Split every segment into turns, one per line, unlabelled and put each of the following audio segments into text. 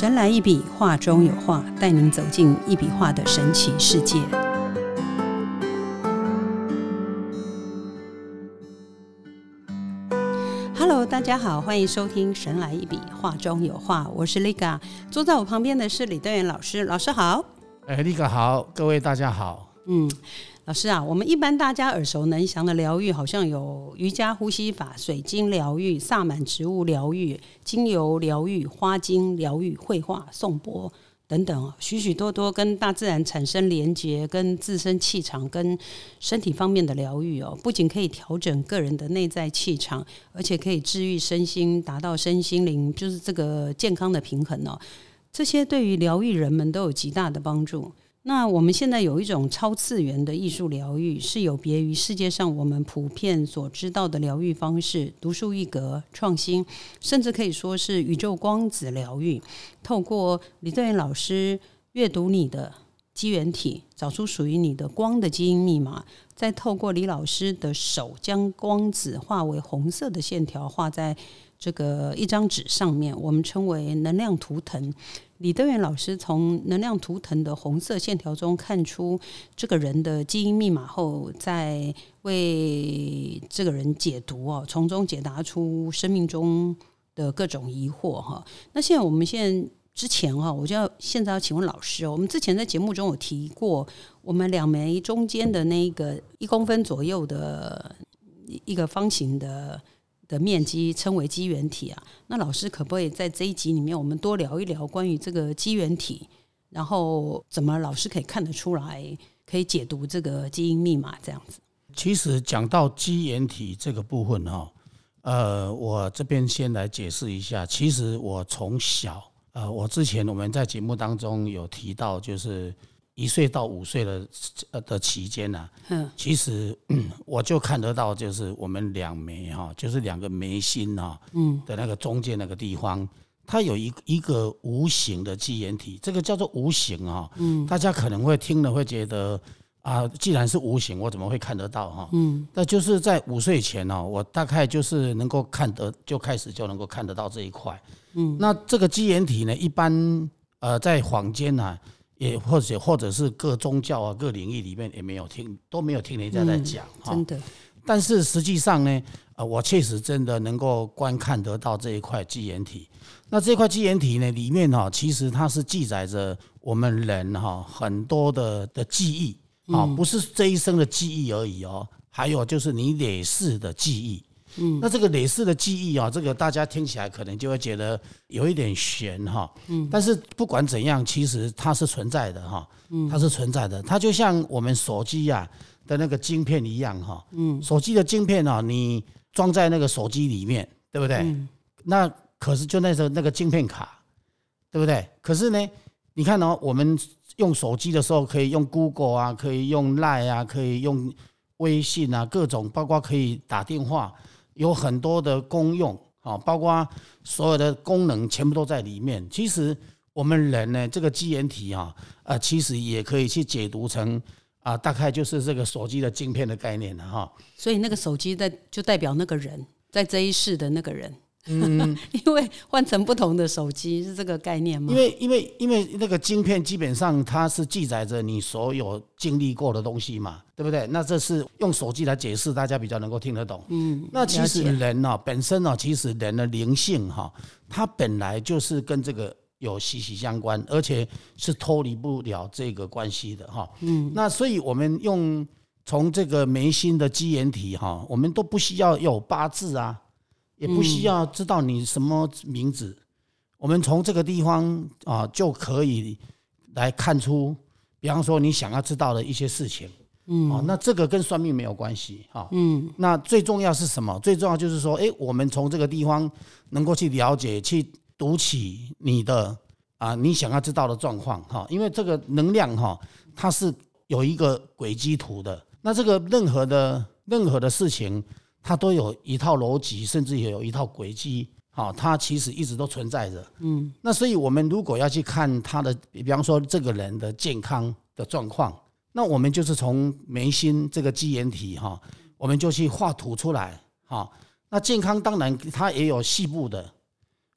神来一笔，画中有画，带您走进一笔画的神奇世界。Hello，大家好，欢迎收听《神来一笔，画中有画》，我是 Liga，坐在我旁边的是李德元老师，老师好。
哎，Liga 好，各位大家好。
嗯。老师啊，我们一般大家耳熟能详的疗愈，好像有瑜伽呼吸法、水晶疗愈、萨满植物疗愈、精油疗愈、花精疗愈、绘画、颂钵等等许许多多跟大自然产生连结、跟自身气场、跟身体方面的疗愈哦，不仅可以调整个人的内在气场，而且可以治愈身心，达到身心灵就是这个健康的平衡哦。这些对于疗愈人们都有极大的帮助。那我们现在有一种超次元的艺术疗愈，是有别于世界上我们普遍所知道的疗愈方式，独树一格、创新，甚至可以说是宇宙光子疗愈。透过李正元老师阅读你的机缘体，找出属于你的光的基因密码，再透过李老师的手将光子化为红色的线条，画在这个一张纸上面，我们称为能量图腾。李德元老师从能量图腾的红色线条中看出这个人的基因密码后，再为这个人解读哦，从中解答出生命中的各种疑惑哈。那现在我们现在之前哈，我就要现在要请问老师，我们之前在节目中有提过，我们两枚中间的那个一公分左右的一个方形的。的面积称为基缘体啊，那老师可不可以在这一集里面，我们多聊一聊关于这个基缘体，然后怎么老师可以看得出来，可以解读这个基因密码这样子？
其实讲到基缘体这个部分哈，呃，我这边先来解释一下。其实我从小，呃，我之前我们在节目当中有提到，就是。一岁到五岁的呃的期间呢，嗯，其实我就看得到，就是我们两眉哈，就是两个眉心哈，嗯的那个中间那个地方，它有一一个无形的基岩体，这个叫做无形哈，嗯，大家可能会听了会觉得啊，既然是无形，我怎么会看得到哈？嗯，那就是在五岁前呢，我大概就是能够看得就开始就能够看得到这一块，嗯，那这个基岩体呢，一般呃在坊间呢。也或者或者是各宗教啊各领域里面也没有听都没有听人家在讲
哈，真的。
但是实际上呢，呃，我确实真的能够观看得到这一块基岩体。那这块基岩体呢，里面哈，其实它是记载着我们人哈很多的的记忆啊，不是这一生的记忆而已哦，还有就是你累世的记忆。嗯，那这个类似的记忆啊，这个大家听起来可能就会觉得有一点悬哈。嗯，但是不管怎样，其实它是存在的哈。嗯，它是存在的，它就像我们手机呀的那个晶片一样哈。嗯，手机的晶片啊，你装在那个手机里面，对不对？嗯。那可是就那时候那个晶片卡，对不对？可是呢，你看哦，我们用手机的时候可以用 Google 啊，可以用 Line 啊，可以用微信啊，各种包括可以打电话。有很多的功用啊，包括所有的功能全部都在里面。其实我们人呢，这个基因体啊，呃，其实也可以去解读成啊，大概就是这个手机的镜片的概念了哈。
所以那个手机在就代表那个人在这一世的那个人。嗯，因为换成不同的手机是这个概念吗？
因为因为因为那个晶片基本上它是记载着你所有经历过的东西嘛，对不对？那这是用手机来解释，大家比较能够听得懂。嗯，那其实人呢，本身呢，其实人的灵性哈，它本来就是跟这个有息息相关，而且是脱离不了这个关系的哈。嗯，那所以我们用从这个眉心的基岩体哈，我们都不需要有八字啊。也不需要知道你什么名字，我们从这个地方啊就可以来看出，比方说你想要知道的一些事情，嗯，哦，那这个跟算命没有关系哈，嗯，那最重要是什么？最重要就是说，哎，我们从这个地方能够去了解、去读取你的啊，你想要知道的状况哈，因为这个能量哈，它是有一个轨迹图的，那这个任何的任何的事情。它都有一套逻辑，甚至也有一套轨迹，好，它其实一直都存在着。嗯，那所以我们如果要去看他的，比方说这个人的健康的状况，那我们就是从眉心这个基岩体哈，我们就去画图出来，哈。那健康当然它也有细部的，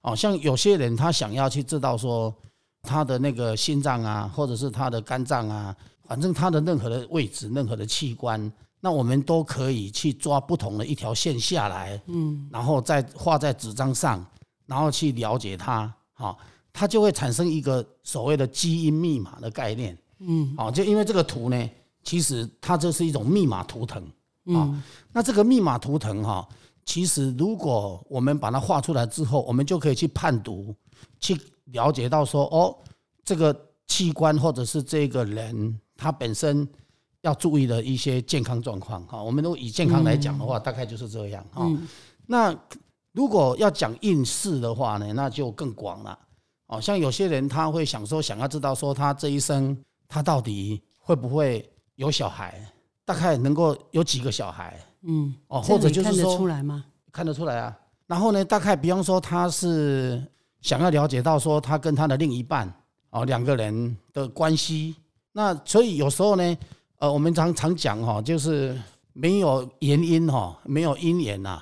哦，像有些人他想要去知道说他的那个心脏啊，或者是他的肝脏啊，反正他的任何的位置、任何的器官，那我们都可以去抓不同的一条线下来，嗯，然后再画在纸张上，然后去了解它，好，它就会产生一个所谓的基因密码的概念，嗯，好，就因为这个图呢，其实它就是一种密码图腾，啊，那这个密码图腾哈。其实，如果我们把它画出来之后，我们就可以去判读，去了解到说，哦，这个器官或者是这个人他本身要注意的一些健康状况哈。我们如果以健康来讲的话，大概就是这样哈。那如果要讲应试的话呢，那就更广了。哦，像有些人他会想说，想要知道说他这一生他到底会不会有小孩，大概能够有几个小孩。
嗯，哦，或者就是说看得出来吗？
看得出来啊。然后呢，大概比方说他是想要了解到说他跟他的另一半哦两个人的关系。那所以有时候呢，呃，我们常常讲哈，就是没有原因哈，没有因缘呐，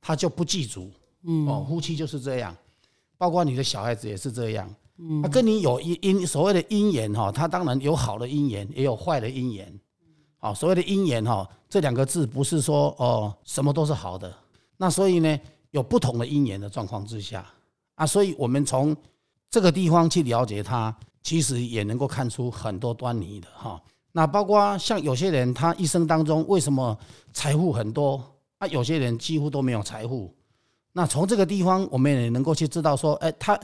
他就不记住。嗯，哦，夫妻就是这样，包括你的小孩子也是这样。嗯，他跟你有因因所谓的因缘哈，他当然有好的因缘，也有坏的因缘。好，所谓的因缘哈，这两个字不是说哦什么都是好的，那所以呢，有不同的因缘的状况之下啊，所以我们从这个地方去了解他，其实也能够看出很多端倪的哈。那包括像有些人他一生当中为什么财富很多啊，有些人几乎都没有财富，那从这个地方我们也能够去知道说，哎，他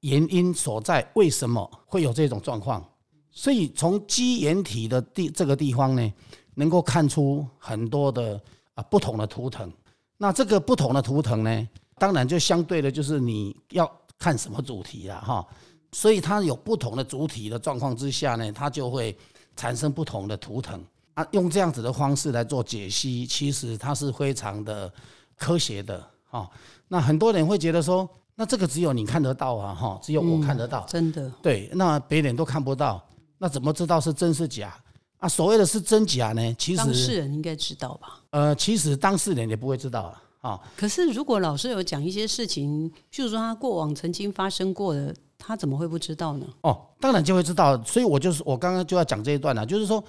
原因所在，为什么会有这种状况？所以从基岩体的地这个地方呢，能够看出很多的啊不同的图腾。那这个不同的图腾呢，当然就相对的，就是你要看什么主题了哈。所以它有不同的主体的状况之下呢，它就会产生不同的图腾啊。用这样子的方式来做解析，其实它是非常的科学的哈。那很多人会觉得说，那这个只有你看得到啊哈，只有我看得到，
真的
对，那别人都看不到。那怎么知道是真是假啊？所谓的是真假呢？其实
当事人应该知道吧？
呃，其实当事人也不会知道啊。啊，
可是如果老师有讲一些事情，譬如说他过往曾经发生过的，他怎么会不知道呢？
哦，当然就会知道。所以我就是我刚刚就要讲这一段了，就是说，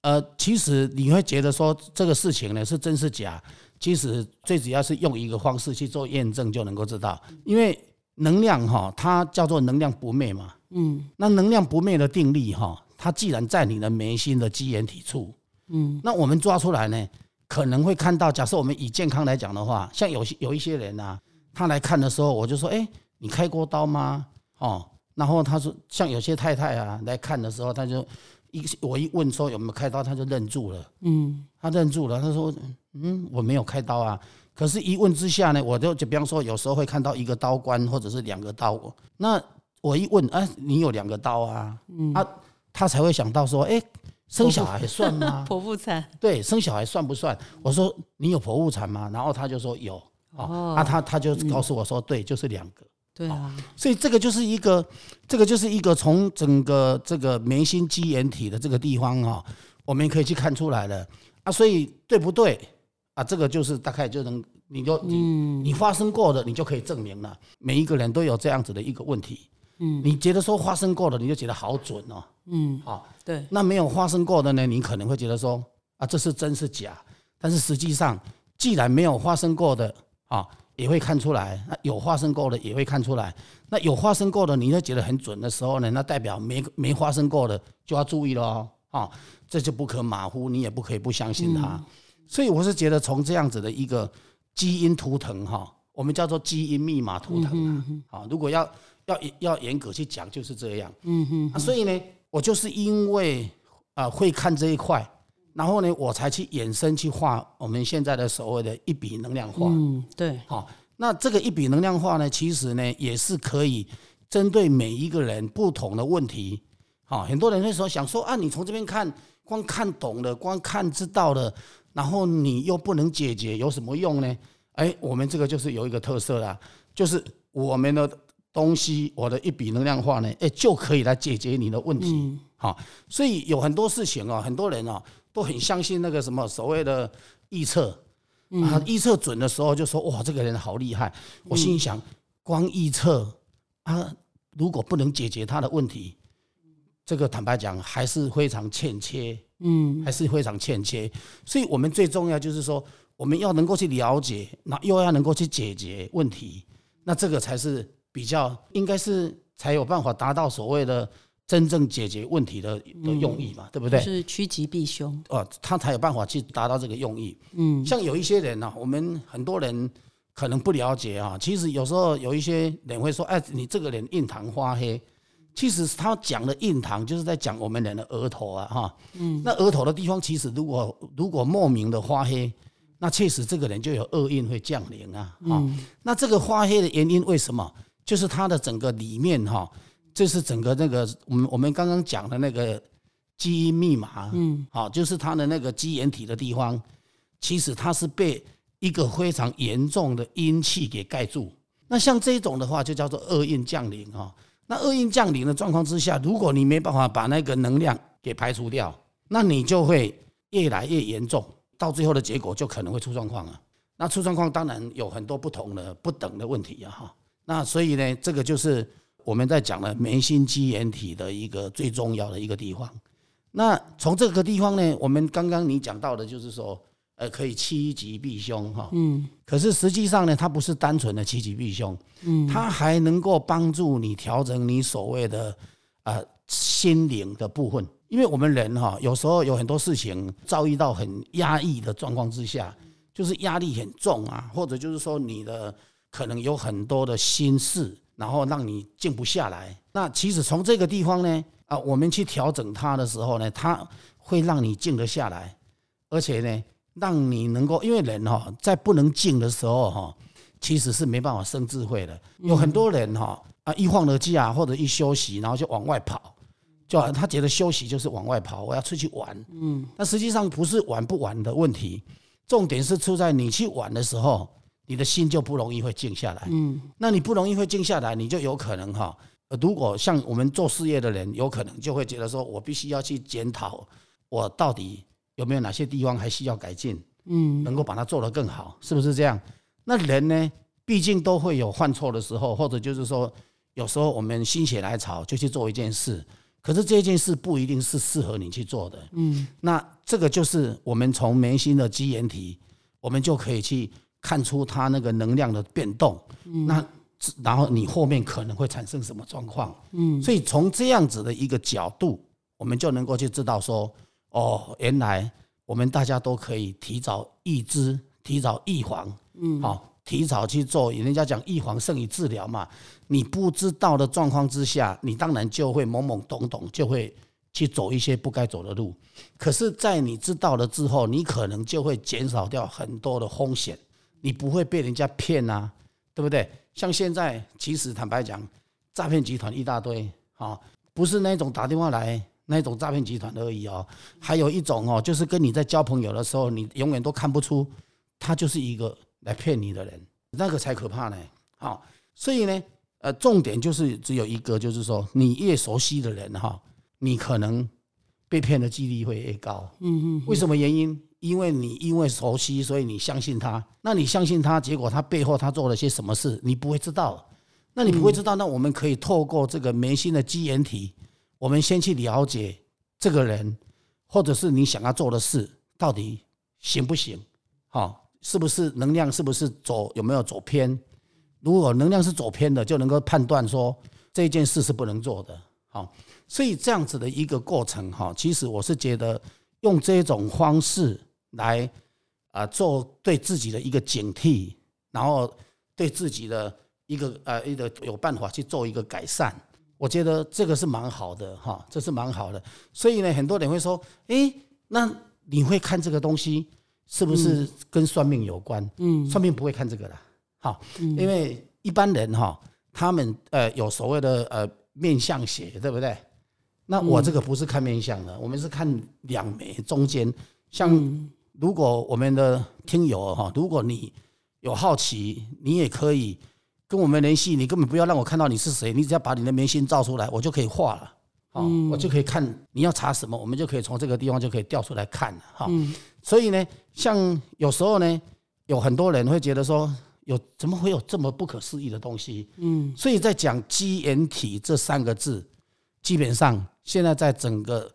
呃，其实你会觉得说这个事情呢是真是假，其实最主要是用一个方式去做验证就能够知道，因为能量哈，它叫做能量不灭嘛。嗯，那能量不灭的定律哈，它既然在你的眉心的基岩体处，嗯，那我们抓出来呢，可能会看到。假设我们以健康来讲的话，像有些有一些人啊，他来看的时候，我就说，哎，你开过刀吗？哦，然后他说，像有些太太啊来看的时候，他就一我一问说有没有开刀，他就愣住了，嗯，他愣住了，他说，嗯，我没有开刀啊。可是，一问之下呢，我就就比方说，有时候会看到一个刀关或者是两个刀，那。我一问，哎，你有两个刀啊？嗯啊，他才会想到说，哎，生小孩算吗？
剖腹产？
对，生小孩算不算？我说你有剖腹产吗？然后他就说有。哦，啊，他他就告诉我说，对，就是两个。
对啊，
所以这个就是一个，这个就是一个从整个这个眉心肌眼体的这个地方哈，我们可以去看出来了啊。所以对不对啊？这个就是大概就能，你就你你发生过的，你就可以证明了。每一个人都有这样子的一个问题。嗯，你觉得说发生过的，你就觉得好准哦。嗯，好，
对。
那没有发生过的呢，你可能会觉得说啊，这是真是假？但是实际上，既然没有发生过的啊，也会看出来；那有发生过的也会看出来。那有发生过的，你就觉得很准的时候呢，那代表没没发生过的就要注意了哦。啊，这就不可马虎，你也不可以不相信它。所以我是觉得从这样子的一个基因图腾哈，我们叫做基因密码图腾啊。啊，如果要要要严格去讲，就是这样。嗯哼。所以呢，我就是因为啊会看这一块，然后呢，我才去衍生去画我们现在的所谓的一笔能量画。
嗯，对。
好，那这个一笔能量画呢，其实呢也是可以针对每一个人不同的问题。好，很多人那时候想说啊，你从这边看，光看懂了，光看知道了，然后你又不能解决，有什么用呢？哎，我们这个就是有一个特色啦，就是我们的。东西，我的一笔能量化呢，哎，就可以来解决你的问题。好，所以有很多事情啊，很多人啊都很相信那个什么所谓的预测啊，预测准的时候就说哇，这个人好厉害。我心里想，光预测啊，如果不能解决他的问题，这个坦白讲还是非常欠缺，嗯，还是非常欠缺。所以我们最重要就是说，我们要能够去了解，那又要能够去解决问题，那这个才是比较应该是才有办法达到所谓的真正解决问题的的用意嘛，对不对？
是趋吉避凶
哦，他才有办法去达到这个用意。嗯，像有一些人呢，我们很多人可能不了解啊，其实有时候有一些人会说：“哎，你这个人印堂发黑。”其实他讲的印堂就是在讲我们人的额头啊，哈，嗯，那额头的地方其实如果如果莫名的发黑，那确实这个人就有厄运会降临啊，哈，那这个发黑的原因为什么？就是他的整个里面哈，这是整个那个我们我们刚刚讲的那个基因密码，嗯，好，就是它的那个基岩体的地方，其实它是被一个非常严重的阴气给盖住。那像这种的话，就叫做厄运降临哈。那厄运降临的状况之下，如果你没办法把那个能量给排除掉，那你就会越来越严重，到最后的结果就可能会出状况了。那出状况当然有很多不同的不等的问题呀，哈。那所以呢，这个就是我们在讲了眉心肌炎体的一个最重要的一个地方。那从这个地方呢，我们刚刚你讲到的就是说。呃，可以趋吉避凶哈，嗯，可是实际上呢，它不是单纯的趋吉避凶，嗯，它还能够帮助你调整你所谓的呃心灵的部分，因为我们人哈，有时候有很多事情遭遇到很压抑的状况之下，就是压力很重啊，或者就是说你的可能有很多的心事，然后让你静不下来。那其实从这个地方呢，啊，我们去调整它的时候呢，它会让你静得下来，而且呢。让你能够，因为人哈在不能静的时候哈，其实是没办法生智慧的。有很多人哈啊一放了假或者一休息，然后就往外跑，就他觉得休息就是往外跑，我要出去玩。嗯，那实际上不是玩不玩的问题，重点是出在你去玩的时候，你的心就不容易会静下来。嗯，那你不容易会静下来，你就有可能哈，如果像我们做事业的人，有可能就会觉得说我必须要去检讨我到底。有没有哪些地方还需要改进？嗯，能够把它做得更好，是不是这样？那人呢，毕竟都会有犯错的时候，或者就是说，有时候我们心血来潮就去做一件事，可是这件事不一定是适合你去做的。嗯，那这个就是我们从眉心的基岩体，我们就可以去看出它那个能量的变动。嗯，那然后你后面可能会产生什么状况？嗯，所以从这样子的一个角度，我们就能够去知道说。哦，原来我们大家都可以提早预知、提早预防，嗯，好，提早去做。人家讲预防胜于治疗嘛。你不知道的状况之下，你当然就会懵懵懂懂，就会去走一些不该走的路。可是，在你知道了之后，你可能就会减少掉很多的风险，你不会被人家骗啊，对不对？像现在，其实坦白讲，诈骗集团一大堆，啊，不是那种打电话来。那种诈骗集团而已哦，还有一种哦，就是跟你在交朋友的时候，你永远都看不出他就是一个来骗你的人，那个才可怕呢。好，所以呢，呃，重点就是只有一个，就是说你越熟悉的人哈，你可能被骗的几率会越高。嗯嗯。为什么原因？因为你因为熟悉，所以你相信他。那你相信他，结果他背后他做了些什么事，你不会知道。那你不会知道，那我们可以透过这个眉心的基岩体。我们先去了解这个人，或者是你想要做的事到底行不行？好，是不是能量？是不是走有没有走偏？如果能量是走偏的，就能够判断说这件事是不能做的。好，所以这样子的一个过程哈，其实我是觉得用这种方式来啊做对自己的一个警惕，然后对自己的一个呃一个有办法去做一个改善。我觉得这个是蛮好的哈，这是蛮好的。所以呢，很多人会说：“诶，那你会看这个东西是不是跟算命有关？”嗯，算命不会看这个的，好，因为一般人哈，他们呃有所谓的呃面相学，对不对？那我这个不是看面相的，我们是看两眉中间。像如果我们的听友哈，如果你有好奇，你也可以。跟我们联系，你根本不要让我看到你是谁，你只要把你的眉心照出来，我就可以画了。好，我就可以看你要查什么，我们就可以从这个地方就可以调出来看了。哈，所以呢，像有时候呢，有很多人会觉得说，有怎么会有这么不可思议的东西？嗯，所以在讲基因体这三个字，基本上现在在整个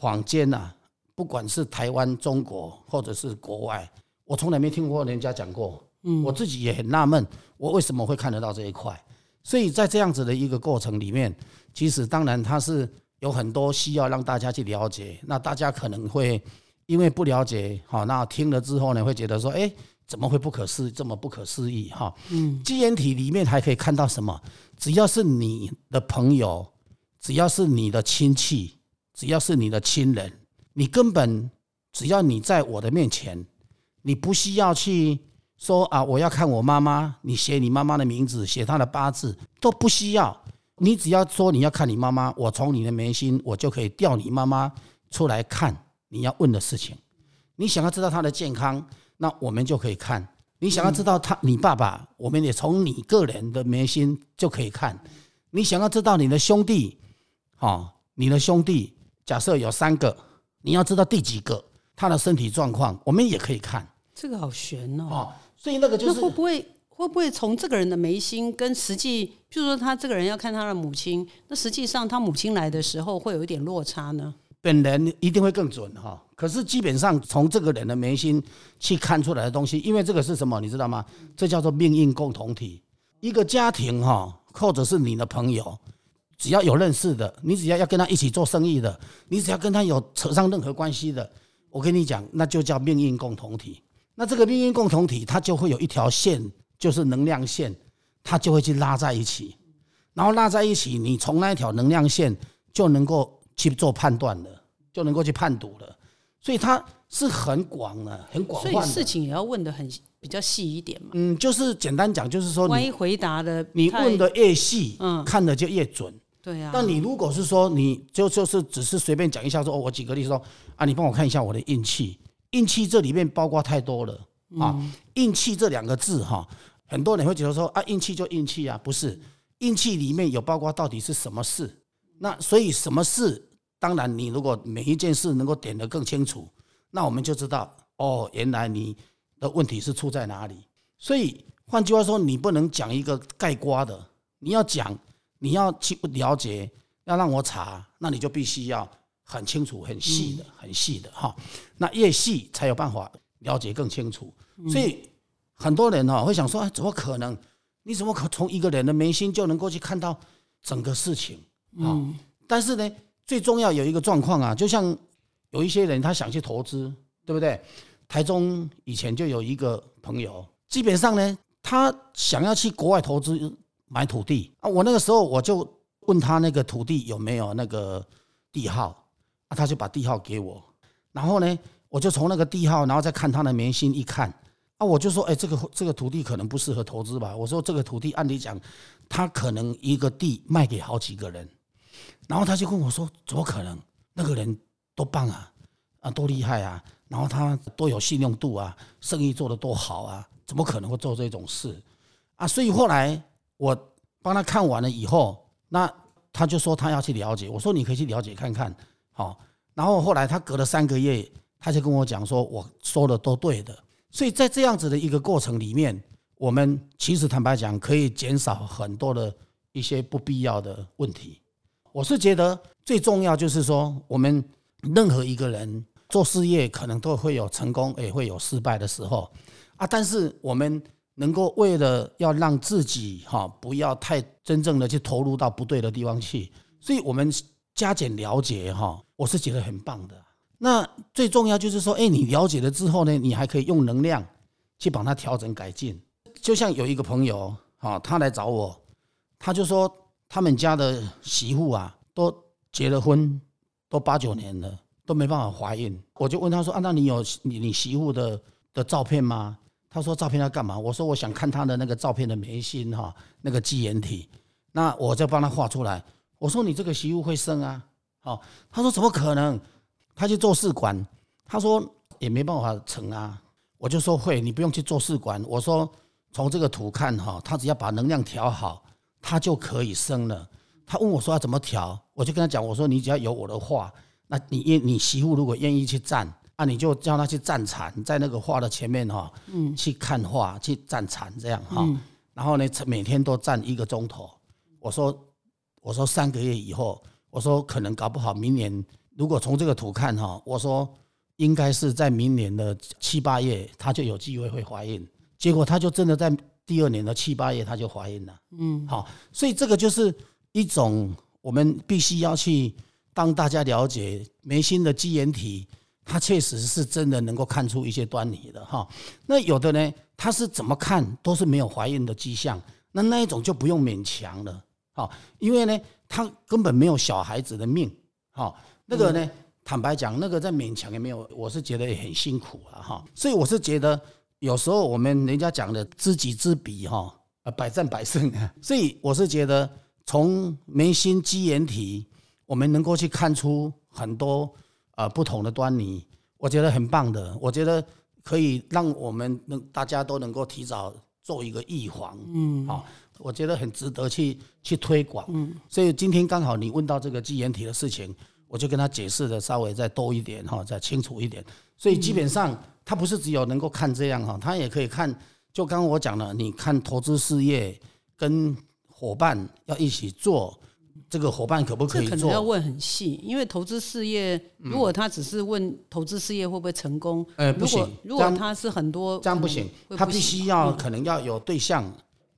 坊间呐，不管是台湾、中国或者是国外，我从来没听过人家讲过。嗯，我自己也很纳闷，我为什么会看得到这一块？所以在这样子的一个过程里面，其实当然它是有很多需要让大家去了解。那大家可能会因为不了解，好，那听了之后呢，会觉得说，哎，怎么会不可思议这么不可思议？哈，嗯，基因体里面还可以看到什么？只要是你的朋友，只要是你的亲戚，只要是你的亲人，你根本只要你在我的面前，你不需要去。说啊，我要看我妈妈，你写你妈妈的名字，写她的八字都不需要，你只要说你要看你妈妈，我从你的眉心，我就可以调你妈妈出来看你要问的事情。你想要知道她的健康，那我们就可以看；你想要知道他你爸爸，我们也从你个人的眉心就可以看。你想要知道你的兄弟，哦，你的兄弟假设有三个，你要知道第几个他的身体状况，我们也可以看。
这个好悬哦。
所以那个就是
会不会会不会从这个人的眉心跟实际，譬如说他这个人要看他的母亲，那实际上他母亲来的时候会有一点落差呢？
本人一定会更准哈。可是基本上从这个人的眉心去看出来的东西，因为这个是什么，你知道吗？这叫做命运共同体。一个家庭哈，或者是你的朋友，只要有认识的，你只要要跟他一起做生意的，你只要跟他有扯上任何关系的，我跟你讲，那就叫命运共同体。那这个命运共同体，它就会有一条线，就是能量线，它就会去拉在一起，然后拉在一起，你从那一条能量线就能够去做判断了，就能够去判读了。所以它是很广的，很广泛
的。所以事情也要问的很比较细一点嘛。
嗯，就是简单讲，就是说，
万一回答的
你问的越细，嗯，看的就越准。
对呀。
但你如果是说，你就就是只是随便讲一下，说哦，我举个例子说啊，你帮我看一下我的运气。运气这里面包括太多了啊！运气这两个字哈，很多人会觉得说啊，运气就运气啊，不是？运气里面有包括到底是什么事？那所以什么事？当然，你如果每一件事能够点得更清楚，那我们就知道哦，原来你的问题是出在哪里。所以换句话说，你不能讲一个盖瓜的，你要讲，你要去了解，要让我查，那你就必须要。很清楚、很细的、很细的哈，那越细才有办法了解更清楚。所以很多人哈会想说：哎，怎么可能？你怎么可从一个人的眉心就能够去看到整个事情啊？但是呢，最重要有一个状况啊，就像有一些人他想去投资，对不对？台中以前就有一个朋友，基本上呢，他想要去国外投资买土地啊。我那个时候我就问他那个土地有没有那个地号啊。他就把地号给我，然后呢，我就从那个地号，然后再看他的眉心一看，啊，我就说，哎，这个这个土地可能不适合投资吧？我说这个土地按理讲，他可能一个地卖给好几个人，然后他就跟我说，怎么可能？那个人多棒啊，啊，多厉害啊，然后他多有信用度啊，生意做得多好啊，怎么可能会做这种事？啊，所以后来我帮他看完了以后，那他就说他要去了解，我说你可以去了解看看。好，然后后来他隔了三个月，他就跟我讲说，我说的都对的。所以在这样子的一个过程里面，我们其实坦白讲，可以减少很多的一些不必要的问题。我是觉得最重要就是说，我们任何一个人做事业，可能都会有成功，也会有失败的时候啊。但是我们能够为了要让自己哈，不要太真正的去投入到不对的地方去，所以我们。加减了解哈，我是觉得很棒的。那最重要就是说，哎，你了解了之后呢，你还可以用能量去把它调整改进。就像有一个朋友哈，他来找我，他就说他们家的媳妇啊，都结了婚，都八九年了，都没办法怀孕。我就问他说：“啊，那你有你你媳妇的的照片吗？”他说：“照片要干嘛？”我说：“我想看他的那个照片的眉心哈，那个基岩体，那我就帮他画出来。”我说你这个媳妇会生啊？好，他说怎么可能？他去做试管，他说也没办法成啊。我就说会，你不用去做试管。我说从这个图看哈，他只要把能量调好，他就可以生了。他问我说要怎么调，我就跟他讲，我说你只要有我的话，那你愿你媳妇如果愿意去站，啊，你就叫他去站禅，在那个画的前面哈，嗯，去看画，去站禅这样哈。然后呢，每天都站一个钟头。我说，我说三个月以后，我说可能搞不好明年，如果从这个图看哈，我说应该是在明年的七八月，她就有机会会怀孕。结果她就真的在第二年的七八月，她就怀孕了。嗯，好，所以这个就是一种我们必须要去当大家了解眉心的基岩体。他确实是真的能够看出一些端倪的哈，那有的呢，他是怎么看都是没有怀孕的迹象，那那一种就不用勉强了，哈，因为呢，他根本没有小孩子的命，哈，那个呢，坦白讲，那个再勉强也没有，我是觉得也很辛苦了哈，所以我是觉得有时候我们人家讲的知己知彼哈，啊，百战百胜，所以我是觉得从眉心肌眼体，我们能够去看出很多。啊，不同的端倪，我觉得很棒的。我觉得可以让我们能大家都能够提早做一个预防，嗯，好，我觉得很值得去去推广。嗯，所以今天刚好你问到这个基岩体的事情，我就跟他解释的稍微再多一点哈，再清楚一点。所以基本上他不是只有能够看这样哈，他也可以看。就刚刚我讲了，你看投资事业跟伙伴要一起做。这个伙伴可不可以做？
可能要问很细，因为投资事业，如果他只是问投资事业会不会成功，
呃，不行。
如果他是很多，
这样不行。他必须要可能要有对象，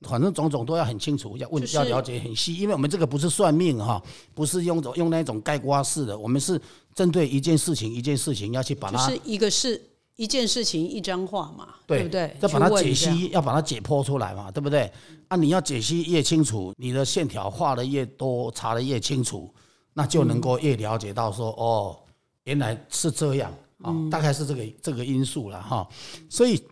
反正种种都要很清楚，要问要了解很细。因为我们这个不是算命哈，不是用用那种盖瓜式的，我们是针对一件事情一件事情要去把它，
是一个是。一件事情一张画嘛，对不对？
要把它解析，要把它解剖出来嘛，对不对？啊，你要解析越清楚，你的线条画的越多，查的越清楚，那就能够越了解到说，哦，原来是这样啊，大概是这个这个因素了哈。所以，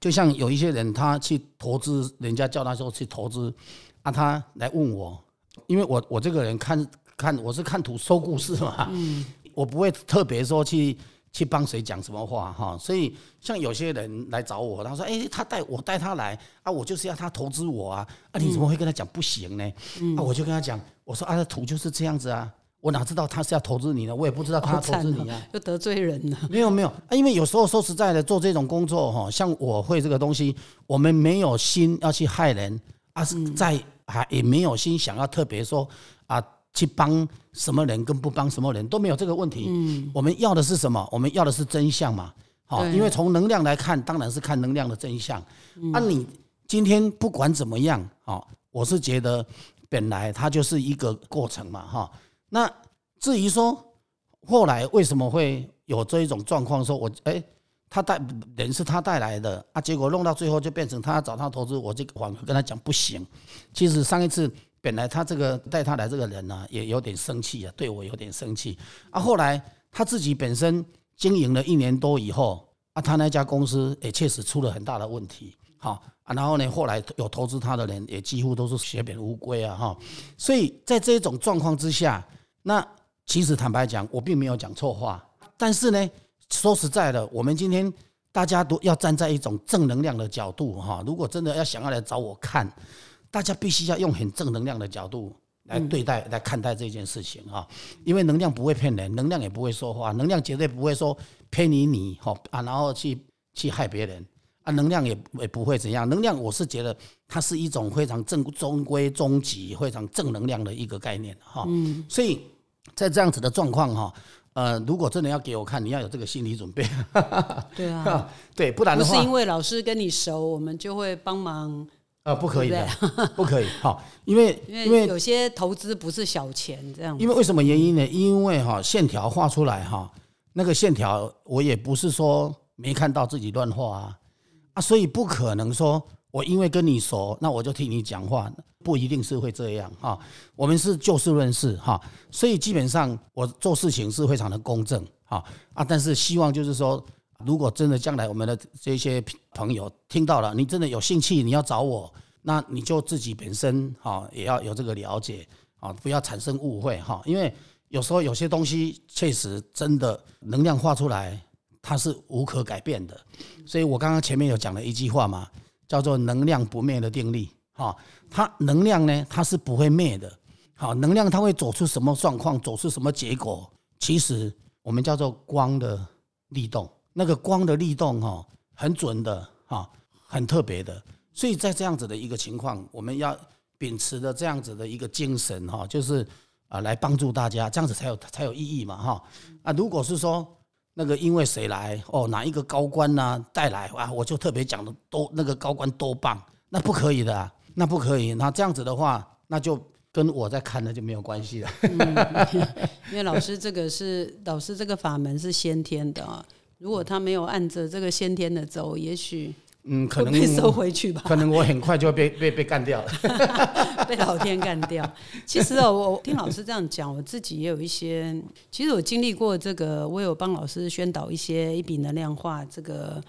就像有一些人他去投资，人家叫他说去投资，啊，他来问我，因为我我这个人看看我是看图说故事嘛，嗯，我不会特别说去。去帮谁讲什么话哈？所以像有些人来找我，他说：“哎，他带我带他来啊，我就是要他投资我啊啊！你怎么会跟他讲不行呢？啊，我就跟他讲，我说啊，这图就是这样子啊，我哪知道他是要投资你呢？我也不知道他投资你啊，
就得罪人了。
没有没有啊，因为有时候说实在的，做这种工作哈，像我会这个东西，我们没有心要去害人啊，在还也没有心想要特别说啊。去帮什么人跟不帮什么人都没有这个问题。嗯，我们要的是什么？我们要的是真相嘛。好，因为从能量来看，当然是看能量的真相。啊，你今天不管怎么样，哦，我是觉得本来它就是一个过程嘛，哈。那至于说后来为什么会有这一种状况，说我哎，他带人是他带来的啊，结果弄到最后就变成他找他投资，我这个反而跟他讲不行。其实上一次。本来他这个带他来这个人呢，也有点生气啊，对我有点生气啊。后来他自己本身经营了一年多以后啊，他那家公司也确实出了很大的问题，好啊。然后呢，后来有投资他的人也几乎都是血本无归啊，哈。所以在这种状况之下，那其实坦白讲，我并没有讲错话。但是呢，说实在的，我们今天大家都要站在一种正能量的角度哈。如果真的要想要来找我看。大家必须要用很正能量的角度来对待、来看待这件事情哈！因为能量不会骗人，能量也不会说话，能量绝对不会说骗你你哈啊，然后去去害别人啊！能量也也不会怎样。能量我是觉得它是一种非常正中规中矩、非常正能量的一个概念哈。嗯，所以在这样子的状况哈，呃，如果真的要给我看，你要有这个心理准备。
对啊，
对，不然的
话，不是因为老师跟你熟，我们就会帮忙。
啊，不可以的，不可以。好，因为
因为有些投资不是小钱这样。
因为为什么原因呢？因为哈线条画出来哈，那个线条我也不是说没看到自己乱画啊啊，所以不可能说我因为跟你熟，那我就替你讲话，不一定是会这样哈。我们是就事论事哈，所以基本上我做事情是非常的公正哈啊，但是希望就是说。如果真的将来我们的这些朋友听到了，你真的有兴趣，你要找我，那你就自己本身哈也要有这个了解啊，不要产生误会哈。因为有时候有些东西确实真的能量化出来，它是无可改变的。所以我刚刚前面有讲了一句话嘛，叫做能量不灭的定律哈。它能量呢，它是不会灭的。好，能量它会走出什么状况，走出什么结果，其实我们叫做光的。力动，那个光的力动哈，很准的哈，很特别的。所以在这样子的一个情况，我们要秉持的这样子的一个精神哈，就是啊，来帮助大家，这样子才有才有意义嘛哈。啊，如果是说那个因为谁来哦，哪一个高官呢带来啊，我就特别讲的多那个高官多棒，那不可以的，那不可以。那这样子的话，那就跟我在看的就没有关系了。
因为老师这个是老师这个法门是先天的啊，如果他没有按着这个先天的走，也许。
嗯，可能
被收回去吧。
可能我很快就会被 被被干掉了，
被老天干掉。其实哦，我听老师这样讲，我自己也有一些。其实我经历过这个，我有帮老师宣导一些一笔能量化这个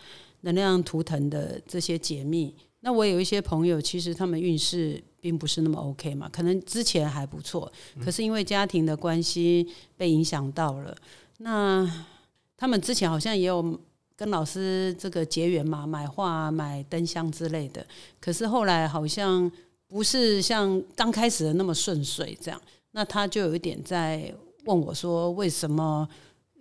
能量图腾的这些解密。那我有一些朋友，其实他们运势并不是那么 OK 嘛，可能之前还不错，可是因为家庭的关系被影响到了。那他们之前好像也有。跟老师这个结缘嘛，买画、买灯箱之类的。可是后来好像不是像刚开始的那么顺遂，这样。那他就有一点在问我说：“为什么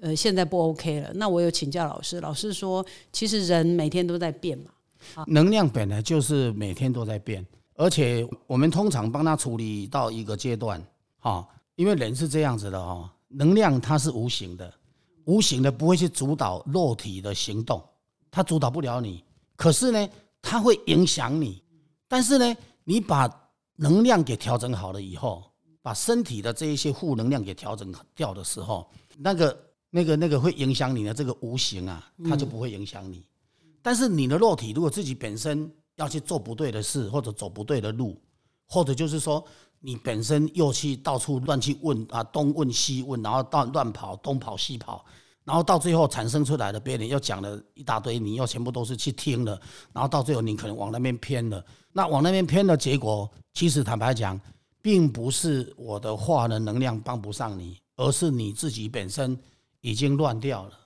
呃现在不 OK 了？”那我有请教老师，老师说：“其实人每天都在变嘛，
能量本来就是每天都在变，而且我们通常帮他处理到一个阶段，哈，因为人是这样子的哈，能量它是无形的。”无形的不会去主导肉体的行动，它主导不了你。可是呢，它会影响你。但是呢，你把能量给调整好了以后，把身体的这一些负能量给调整掉的时候，那个、那个、那个会影响你的这个无形啊，它就不会影响你。但是你的肉体如果自己本身要去做不对的事，或者走不对的路，或者就是说你本身又去到处乱去问啊，东问西问，然后到乱跑，东跑西跑。然后到最后产生出来的，别人又讲了一大堆，你又全部都是去听了，然后到最后你可能往那边偏了。那往那边偏的结果，其实坦白讲，并不是我的话的能量帮不上你，而是你自己本身已经乱掉了。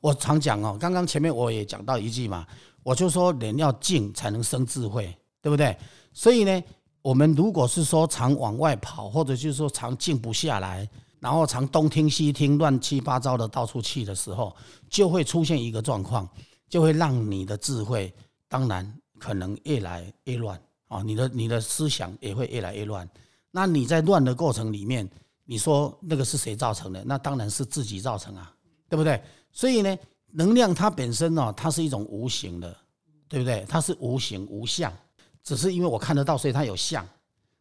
我常讲哦，刚刚前面我也讲到一句嘛，我就说人要静才能生智慧，对不对？所以呢，我们如果是说常往外跑，或者就是说常静不下来。然后常东听西听，乱七八糟的到处去的时候，就会出现一个状况，就会让你的智慧当然可能越来越乱啊！你的你的思想也会越来越乱。那你在乱的过程里面，你说那个是谁造成的？那当然是自己造成啊，对不对？所以呢，能量它本身呢，它是一种无形的，对不对？它是无形无相，只是因为我看得到，所以它有相。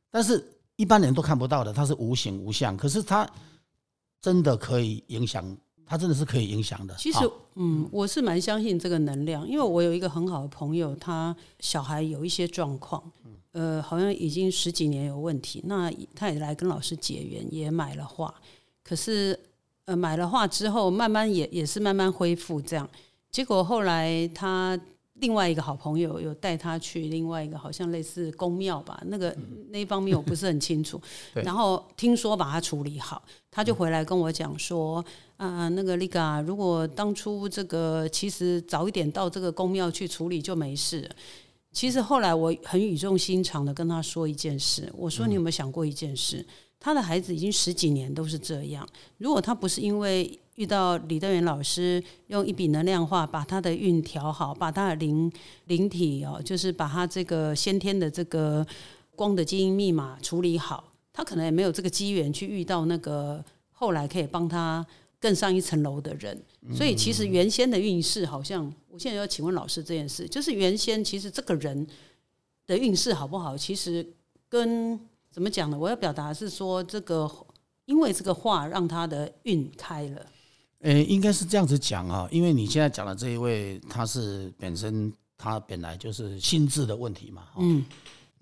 但是一般人都看不到的，它是无形无相，可是它。真的可以影响，它真的是可以影响的。
其实，嗯，我是蛮相信这个能量，因为我有一个很好的朋友，他小孩有一些状况，呃，好像已经十几年有问题。那他也来跟老师结缘，也买了画，可是，呃，买了画之后，慢慢也也是慢慢恢复这样。结果后来他。另外一个好朋友有带他去另外一个好像类似宫庙吧，那个那一方面我不是很清楚。然后听说把他处理好，他就回来跟我讲说：“啊，那个丽嘎，如果当初这个其实早一点到这个宫庙去处理就没事。”其实后来我很语重心长的跟他说一件事，我说：“你有没有想过一件事？他的孩子已经十几年都是这样，如果他不是因为……”遇到李德元老师用一笔能量化把他的运调好，把他的灵灵体哦，就是把他这个先天的这个光的基因密码处理好，他可能也没有这个机缘去遇到那个后来可以帮他更上一层楼的人。所以其实原先的运势好像，我现在要请问老师这件事，就是原先其实这个人的运势好不好，其实跟怎么讲呢？我要表达是说，这个因为这个话让他的运开了。
呃，应该是这样子讲啊，因为你现在讲的这一位，他是本身他本来就是心智的问题嘛。嗯。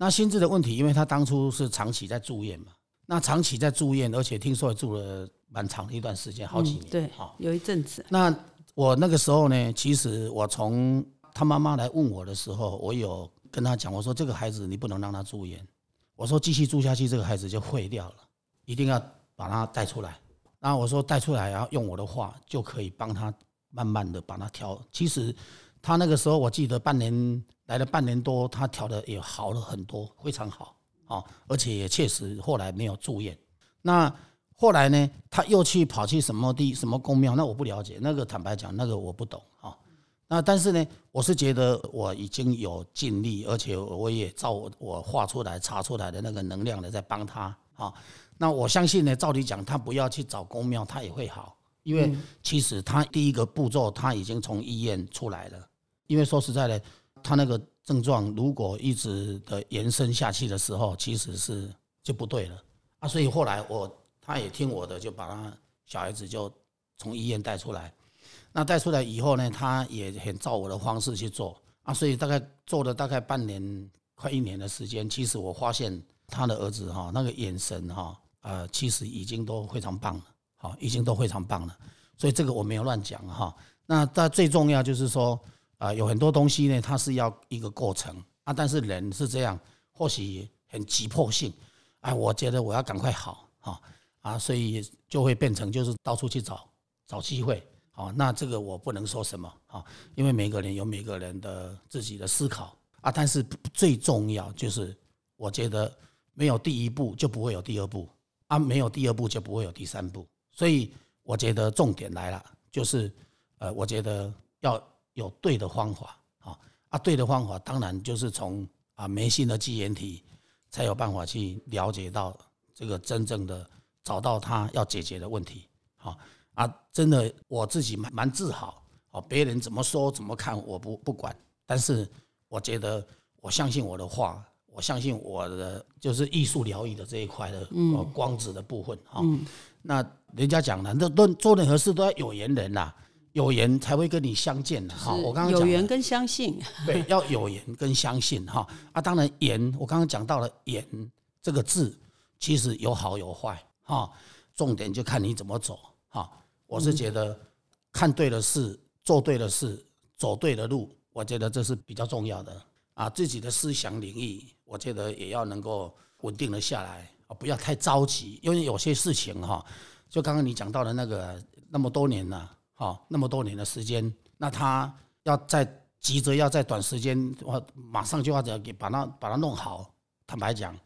那心智的问题，因为他当初是长期在住院嘛，那长期在住院，而且听说住了蛮长的一段时间，好几年。
对，好，有一阵子。
那我那个时候呢，其实我从他妈妈来问我的时候，我有跟他讲，我说这个孩子你不能让他住院，我说继续住下去，这个孩子就毁掉了，一定要把他带出来。然后我说带出来，然后用我的话就可以帮他慢慢的把它调。其实他那个时候我记得半年来了半年多，他调的也好了很多，非常好啊，而且也确实后来没有住院。那后来呢，他又去跑去什么地什么宫庙，那我不了解，那个坦白讲，那个我不懂啊。那但是呢，我是觉得我已经有尽力，而且我也照我我画出来、查出来的那个能量的在帮他啊。那我相信呢，照理讲，他不要去找公庙，他也会好，因为其实他第一个步骤他已经从医院出来了。因为说实在的，他那个症状如果一直的延伸下去的时候，其实是就不对了啊。所以后来我。他也听我的，就把他小孩子就从医院带出来。那带出来以后呢，他也很照我的方式去做啊。所以大概做了大概半年，快一年的时间。其实我发现他的儿子哈，那个眼神哈，呃，其实已经都非常棒了，好，已经都非常棒了。所以这个我没有乱讲哈。那但最重要就是说，啊，有很多东西呢，它是要一个过程啊。但是人是这样，或许很急迫性，哎，我觉得我要赶快好哈。啊，所以就会变成就是到处去找找机会，啊，那这个我不能说什么啊，因为每个人有每个人的自己的思考啊，但是最重要就是我觉得没有第一步就不会有第二步啊，没有第二步就不会有第三步，所以我觉得重点来了，就是呃，我觉得要有对的方法啊，啊，对的方法当然就是从啊眉心的基岩体才有办法去了解到这个真正的。找到他要解决的问题，好啊，真的我自己蛮蛮自豪哦。别人怎么说怎么看我不不管，但是我觉得我相信我的话，我相信我的就是艺术疗愈的这一块的光子的部分哈。那人家讲了，那都做任何事都要有缘人呐，有缘才会跟你相见的哈。我刚刚
有缘跟相信，
对，要有缘跟相信哈。啊，当然缘，我刚刚讲到了缘这个字，其实有好有坏。哈，重点就看你怎么走。哈，我是觉得看对了事，做对了事，走对了路，我觉得这是比较重要的。啊，自己的思想领域，我觉得也要能够稳定的下来，啊，不要太着急。因为有些事情哈，就刚刚你讲到的那个那么多年了，哈，那么多年的时间，那他要在急着要在短时间，我马上就要给把它把它弄好。坦白讲，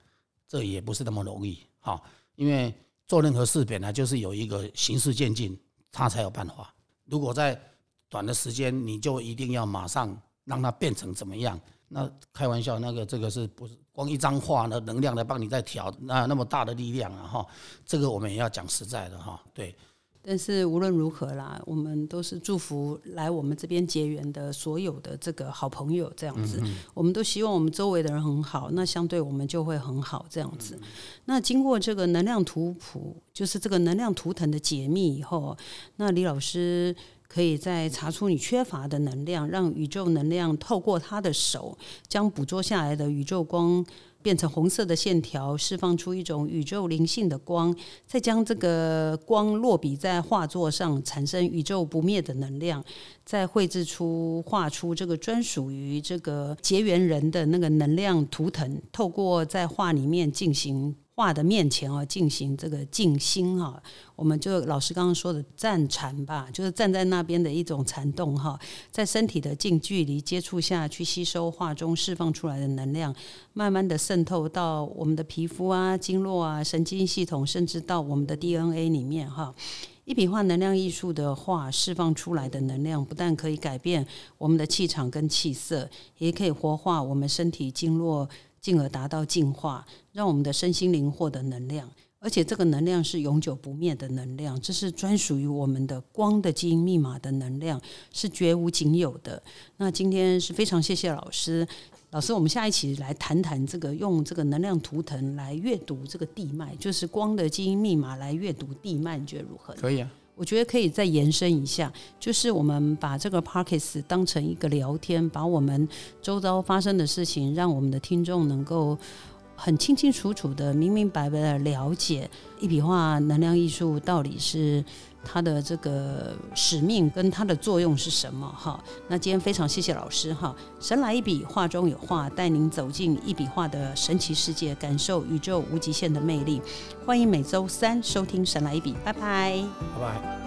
这也不是那么容易。哈，因为做任何事本来就是有一个循序渐进，他才有办法。如果在短的时间，你就一定要马上让它变成怎么样？那开玩笑，那个这个是不是光一张画呢？能量来帮你在调，那那么大的力量啊！哈，这个我们也要讲实在的哈，对。
但是无论如何啦，我们都是祝福来我们这边结缘的所有的这个好朋友，这样子，我们都希望我们周围的人很好，那相对我们就会很好，这样子。那经过这个能量图谱，就是这个能量图腾的解密以后，那李老师可以再查出你缺乏的能量，让宇宙能量透过他的手，将捕捉下来的宇宙光。变成红色的线条，释放出一种宇宙灵性的光，再将这个光落笔在画作上，产生宇宙不灭的能量，再绘制出画出这个专属于这个结缘人的那个能量图腾，透过在画里面进行。画的面前啊，进行这个静心哈，我们就老师刚刚说的站禅吧，就是站在那边的一种禅动哈，在身体的近距离接触下去吸收画中释放出来的能量，慢慢的渗透到我们的皮肤啊、经络啊、神经系统，甚至到我们的 DNA 里面哈。一笔画能量艺术的画释放出来的能量，不但可以改变我们的气场跟气色，也可以活化我们身体经络。进而达到净化，让我们的身心灵获得能量，而且这个能量是永久不灭的能量，这是专属于我们的光的基因密码的能量，是绝无仅有的。那今天是非常谢谢老师，老师，我们下一期来谈谈这个用这个能量图腾来阅读这个地脉，就是光的基因密码来阅读地脉，你觉得如何？
可以啊。
我觉得可以再延伸一下，就是我们把这个 p a r k e s 当成一个聊天，把我们周遭发生的事情，让我们的听众能够很清清楚楚的、明明白白的了解一笔画能量艺术到底是。他的这个使命跟他的作用是什么？哈那今天非常谢谢老师哈神来一笔画中有画带您走进一笔画的神奇世界感受宇宙无极限的魅力。欢迎每周三收听神来一笔拜拜。
拜拜。